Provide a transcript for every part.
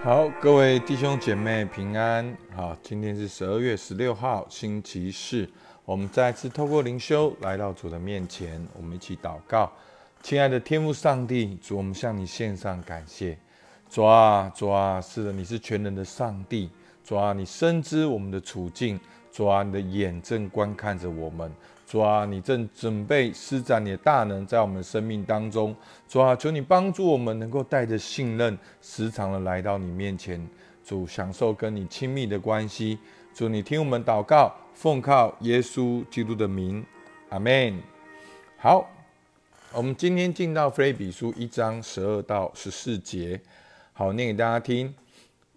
好，各位弟兄姐妹平安。好，今天是十二月十六号，星期四。我们再次透过灵修来到主的面前，我们一起祷告。亲爱的天父上帝，主，我们向你献上感谢。主啊，主啊，是的，你是全能的上帝。主啊，你深知我们的处境。主啊，你的眼正观看着我们。主啊，你正准备施展你的大能在我们生命当中。主啊，求你帮助我们能够带着信任，时常的来到你面前。主，享受跟你亲密的关系。主，你听我们祷告，奉靠耶稣基督的名，阿门。好，我们今天进到菲比书一章十二到十四节。好，念给大家听。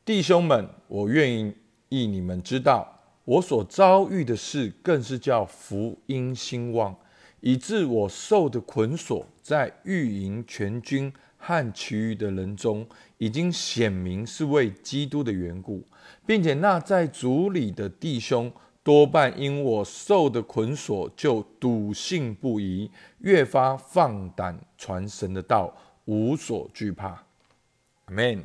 弟兄们，我愿意你们知道。我所遭遇的事，更是叫福音兴旺，以致我受的捆锁，在御营全军和其余的人中，已经显明是为基督的缘故，并且那在主里的弟兄，多半因我受的捆锁，就笃信不疑，越发放胆传神的道，无所惧怕。Amen。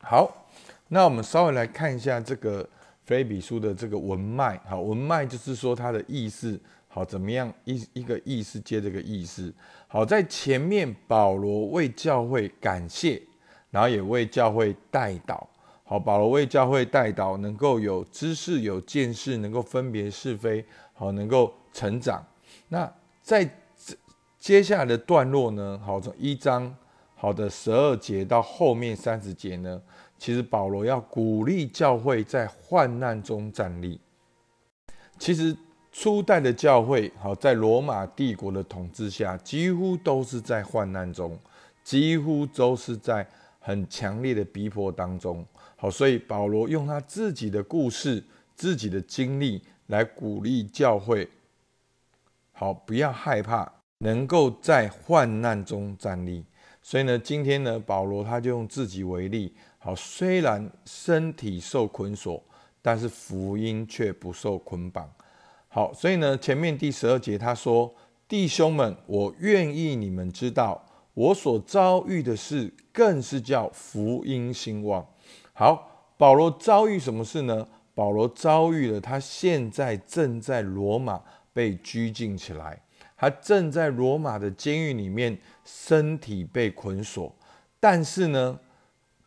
好，那我们稍微来看一下这个。菲比书的这个文脉，好，文脉就是说它的意思，好，怎么样一一个意思接这个意思，好，在前面保罗为教会感谢，然后也为教会代祷，好，保罗为教会代祷，能够有知识、有见识，能够分别是非，好，能够成长。那在接下来的段落呢，好，从一章好的十二节到后面三十节呢。其实保罗要鼓励教会在患难中站立。其实初代的教会，好在罗马帝国的统治下，几乎都是在患难中，几乎都是在很强烈的逼迫当中。好，所以保罗用他自己的故事、自己的经历来鼓励教会，好不要害怕，能够在患难中站立。所以呢，今天呢，保罗他就用自己为例。好，虽然身体受捆锁，但是福音却不受捆绑。好，所以呢，前面第十二节他说：“弟兄们，我愿意你们知道，我所遭遇的事，更是叫福音兴旺。”好，保罗遭遇什么事呢？保罗遭遇了，他现在正在罗马被拘禁起来，他正在罗马的监狱里面，身体被捆锁，但是呢？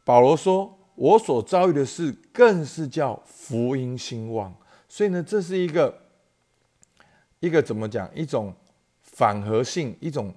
保罗说：“我所遭遇的事，更是叫福音兴旺。所以呢，这是一个一个怎么讲？一种反合性，一种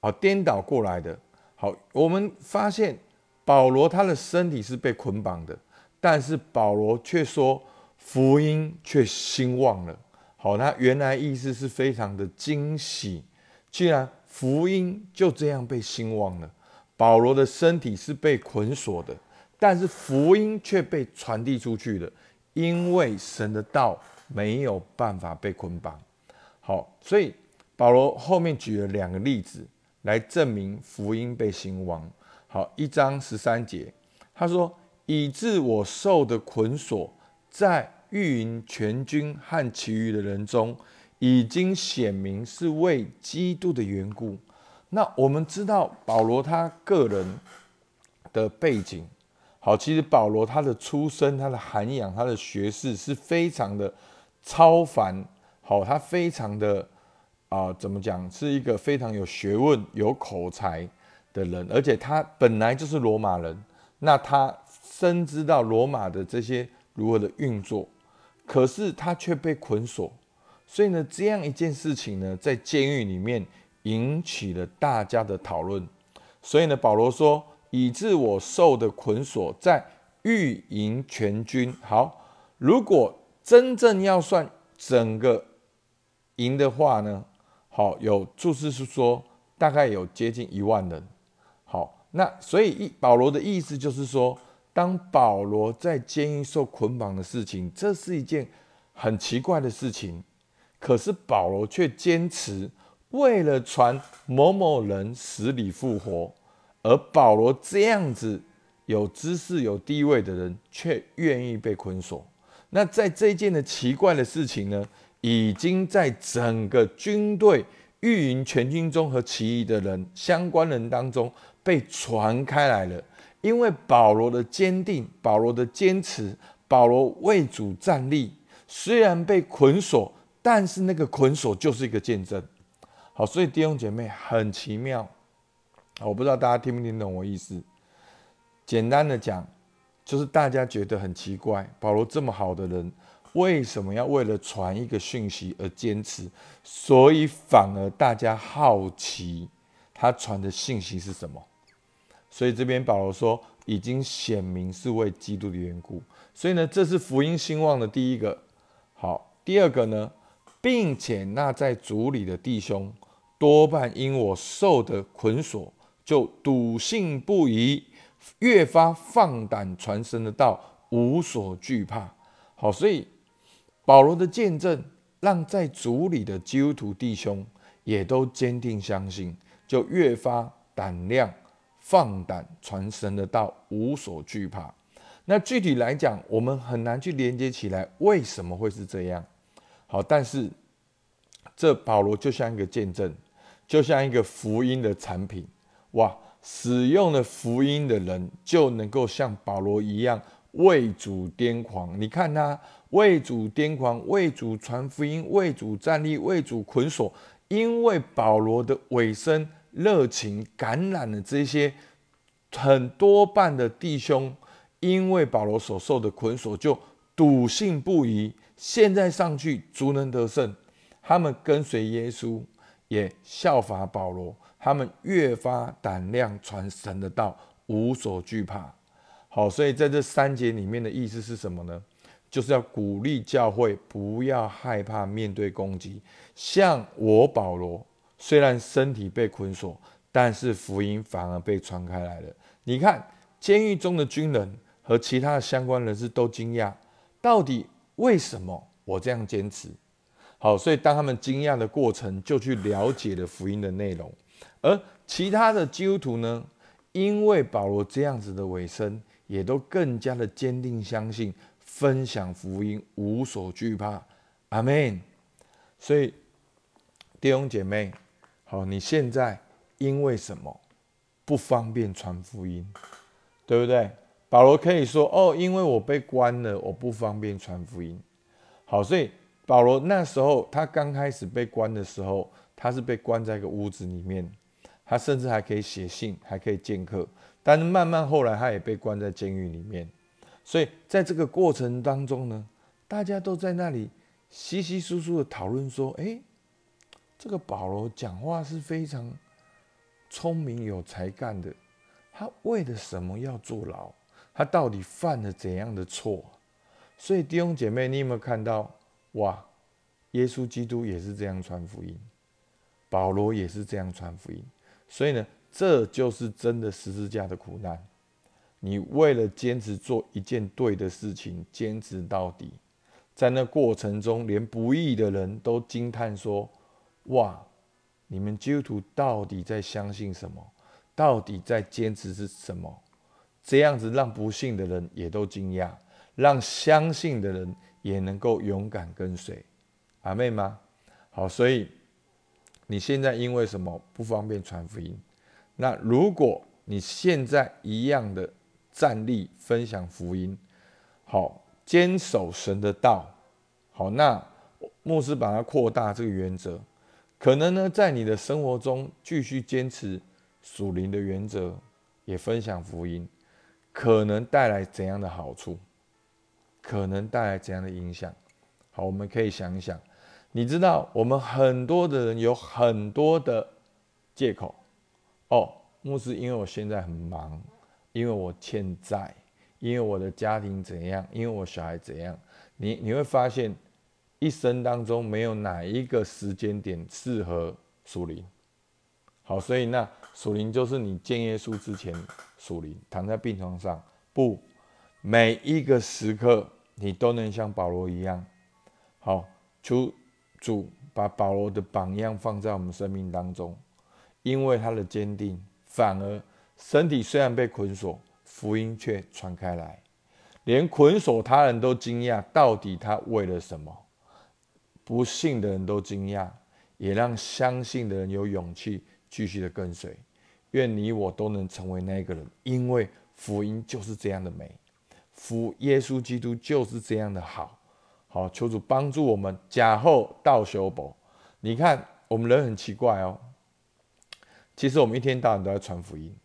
啊颠倒过来的。好，我们发现保罗他的身体是被捆绑的，但是保罗却说福音却兴旺了。好，他原来意思是非常的惊喜，既然福音就这样被兴旺了。”保罗的身体是被捆锁的，但是福音却被传递出去了，因为神的道没有办法被捆绑。好，所以保罗后面举了两个例子来证明福音被兴旺。好，一章十三节，他说：“以致我受的捆锁，在御营全军和其余的人中，已经显明是为基督的缘故。”那我们知道保罗他个人的背景，好，其实保罗他的出身、他的涵养、他的学识是非常的超凡，好，他非常的啊，怎么讲，是一个非常有学问、有口才的人，而且他本来就是罗马人，那他深知到罗马的这些如何的运作，可是他却被捆锁，所以呢，这样一件事情呢，在监狱里面。引起了大家的讨论，所以呢，保罗说：“以致我受的捆锁，在狱营全军。”好，如果真正要算整个营的话呢，好，有注释是说大概有接近一万人。好，那所以一保罗的意思就是说，当保罗在监狱受捆绑的事情，这是一件很奇怪的事情，可是保罗却坚持。为了传某某人死里复活，而保罗这样子有知识、有地位的人，却愿意被捆锁。那在这件的奇怪的事情呢，已经在整个军队、御营全军中和其余的人相关人当中被传开来了。因为保罗的坚定，保罗的坚持，保罗为主站立，虽然被捆锁，但是那个捆锁就是一个见证。好，所以弟兄姐妹很奇妙。我不知道大家听不听懂我意思。简单的讲，就是大家觉得很奇怪，保罗这么好的人，为什么要为了传一个讯息而坚持？所以反而大家好奇他传的信息是什么。所以这边保罗说，已经显明是为基督的缘故。所以呢，这是福音兴旺的第一个。好，第二个呢，并且那在主里的弟兄，多半因我受的捆锁，就笃信不疑，越发放胆传神的道，无所惧怕。好，所以保罗的见证，让在主里的基督徒弟兄也都坚定相信，就越发胆量。放胆传神的道，无所惧怕。那具体来讲，我们很难去连接起来，为什么会是这样？好，但是这保罗就像一个见证，就像一个福音的产品。哇，使用了福音的人就能够像保罗一样为主癫狂。你看他为主癫狂，为主传福音，为主站立，为主捆锁。因为保罗的尾声。热情感染了这些很多半的弟兄，因为保罗所受的捆锁，就笃信不疑。现在上去，足能得胜。他们跟随耶稣，也效法保罗。他们越发胆量传神的道，无所惧怕。好，所以在这三节里面的意思是什么呢？就是要鼓励教会不要害怕面对攻击，像我保罗。虽然身体被捆锁，但是福音反而被传开来了。你看，监狱中的军人和其他的相关人士都惊讶，到底为什么我这样坚持？好，所以当他们惊讶的过程，就去了解了福音的内容。而其他的基督徒呢，因为保罗这样子的尾声，也都更加的坚定相信，分享福音，无所惧怕。阿门。所以弟兄姐妹。好，你现在因为什么不方便传福音，对不对？保罗可以说：“哦，因为我被关了，我不方便传福音。”好，所以保罗那时候他刚开始被关的时候，他是被关在一个屋子里面，他甚至还可以写信，还可以见客。但是慢慢后来，他也被关在监狱里面。所以在这个过程当中呢，大家都在那里稀稀疏疏的讨论说：“哎。”这个保罗讲话是非常聪明有才干的，他为了什么要坐牢？他到底犯了怎样的错？所以弟兄姐妹，你有没有看到？哇，耶稣基督也是这样传福音，保罗也是这样传福音。所以呢，这就是真的十字架的苦难。你为了坚持做一件对的事情，坚持到底，在那过程中，连不义的人都惊叹说。哇！你们基督徒到底在相信什么？到底在坚持是什么？这样子让不信的人也都惊讶，让相信的人也能够勇敢跟随。阿妹吗？好，所以你现在因为什么不方便传福音？那如果你现在一样的站立分享福音，好，坚守神的道，好，那牧师把它扩大这个原则。可能呢，在你的生活中继续坚持属灵的原则，也分享福音，可能带来怎样的好处？可能带来怎样的影响？好，我们可以想一想。你知道，我们很多的人有很多的借口。哦，牧师，因为我现在很忙，因为我欠债，因为我的家庭怎样，因为我小孩怎样。你你会发现。一生当中没有哪一个时间点适合属灵，好，所以那属灵就是你见耶稣之前属灵，躺在病床上，不，每一个时刻你都能像保罗一样，好，求主把保罗的榜样放在我们生命当中，因为他的坚定，反而身体虽然被捆锁，福音却传开来，连捆锁他人都惊讶，到底他为了什么？不信的人都惊讶，也让相信的人有勇气继续的跟随。愿你我都能成为那个人，因为福音就是这样的美，福耶稣基督就是这样的好。好，求主帮助我们假后道修补。你看，我们人很奇怪哦。其实我们一天到晚都在传福音。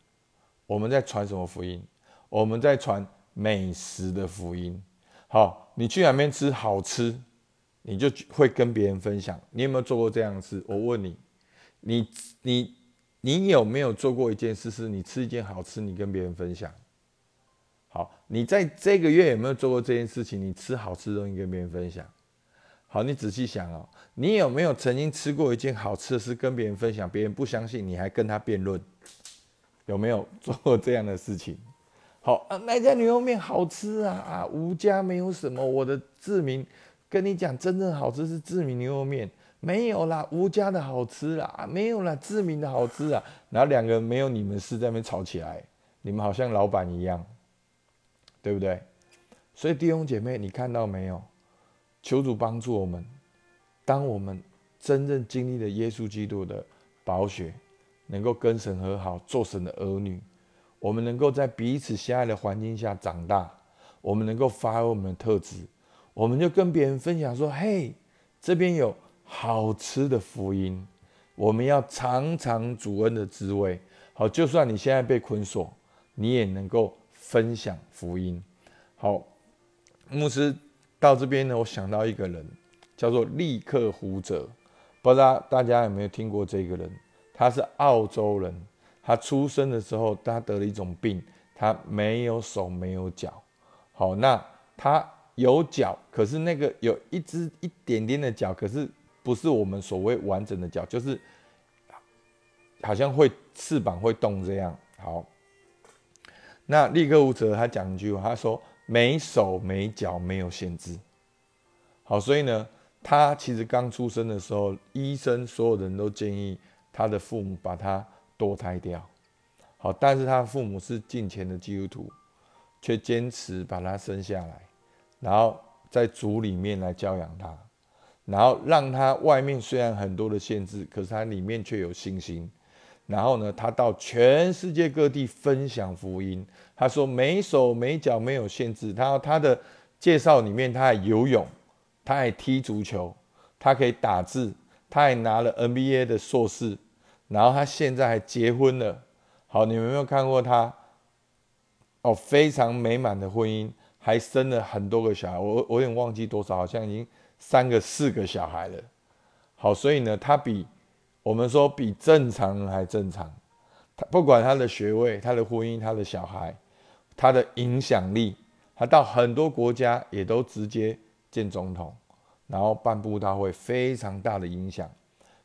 我们在传什么福音？我们在传美食的福音。好，你去哪边吃好吃，你就会跟别人分享。你有没有做过这样的事？我问你，你你你有没有做过一件事，是你吃一件好吃，你跟别人分享？好，你在这个月有没有做过这件事情？你吃好吃的东西跟别人分享。好，你仔细想哦，你有没有曾经吃过一件好吃的事跟别人分享？别人不相信，你还跟他辩论，有没有做过这样的事情？好啊，那家牛肉面好吃啊啊，吴家没有什么，我的志明跟你讲，真正好吃是志明牛肉面，没有啦，吴家的好吃啦，没有啦，志明的好吃啊，然后两个人没有你们事在那边吵起来，你们好像老板一样。对不对？所以弟兄姐妹，你看到没有？求主帮助我们，当我们真正经历了耶稣基督的宝血，能够跟神和好，做神的儿女，我们能够在彼此相爱的环境下长大，我们能够发挥我们的特质，我们就跟别人分享说：“嘿，这边有好吃的福音，我们要尝尝主恩的滋味。好，就算你现在被捆锁，你也能够。”分享福音，好，牧师到这边呢，我想到一个人，叫做立刻胡哲，不知道大家有没有听过这个人？他是澳洲人，他出生的时候他得了一种病，他没有手没有脚。好，那他有脚，可是那个有一只一点点的脚，可是不是我们所谓完整的脚，就是好像会翅膀会动这样。好。那立刻无哲他讲一句话，他说：“没手没脚没有限制。”好，所以呢，他其实刚出生的时候，医生所有人都建议他的父母把他堕胎掉。好，但是他父母是近前的基督徒，却坚持把他生下来，然后在主里面来教养他，然后让他外面虽然很多的限制，可是他里面却有信心。然后呢，他到全世界各地分享福音。他说没手没脚没有限制。他他的介绍里面，他还游泳，他还踢足球，他可以打字，他还拿了 NBA 的硕士。然后他现在还结婚了。好，你们有没有看过他？哦，非常美满的婚姻，还生了很多个小孩。我我有点忘记多少，好像已经三个四个小孩了。好，所以呢，他比。我们说比正常人还正常，他不管他的学位、他的婚姻、他的小孩、他的影响力，他到很多国家也都直接见总统，然后办布道会，非常大的影响。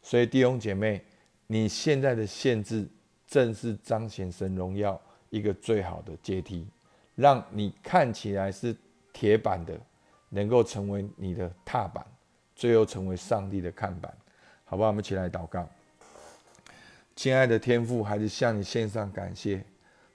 所以弟兄姐妹，你现在的限制正是彰显神荣耀一个最好的阶梯，让你看起来是铁板的，能够成为你的踏板，最后成为上帝的看板。好不好？我们起来祷告。亲爱的天父，还是向你献上感谢。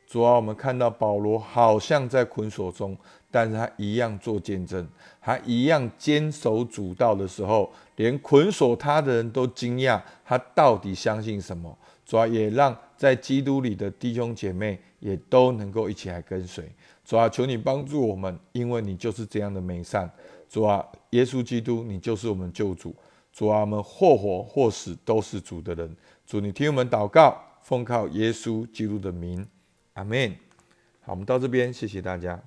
主啊，我们看到保罗好像在捆锁中，但是他一样做见证，他一样坚守主道的时候，连捆锁他的人都惊讶，他到底相信什么？主啊，也让在基督里的弟兄姐妹也都能够一起来跟随。主啊，求你帮助我们，因为你就是这样的美善。主啊，耶稣基督，你就是我们救主。主啊，我们或活或死都是主的人。主，你听我们祷告，奉靠耶稣基督的名，阿门。好，我们到这边，谢谢大家。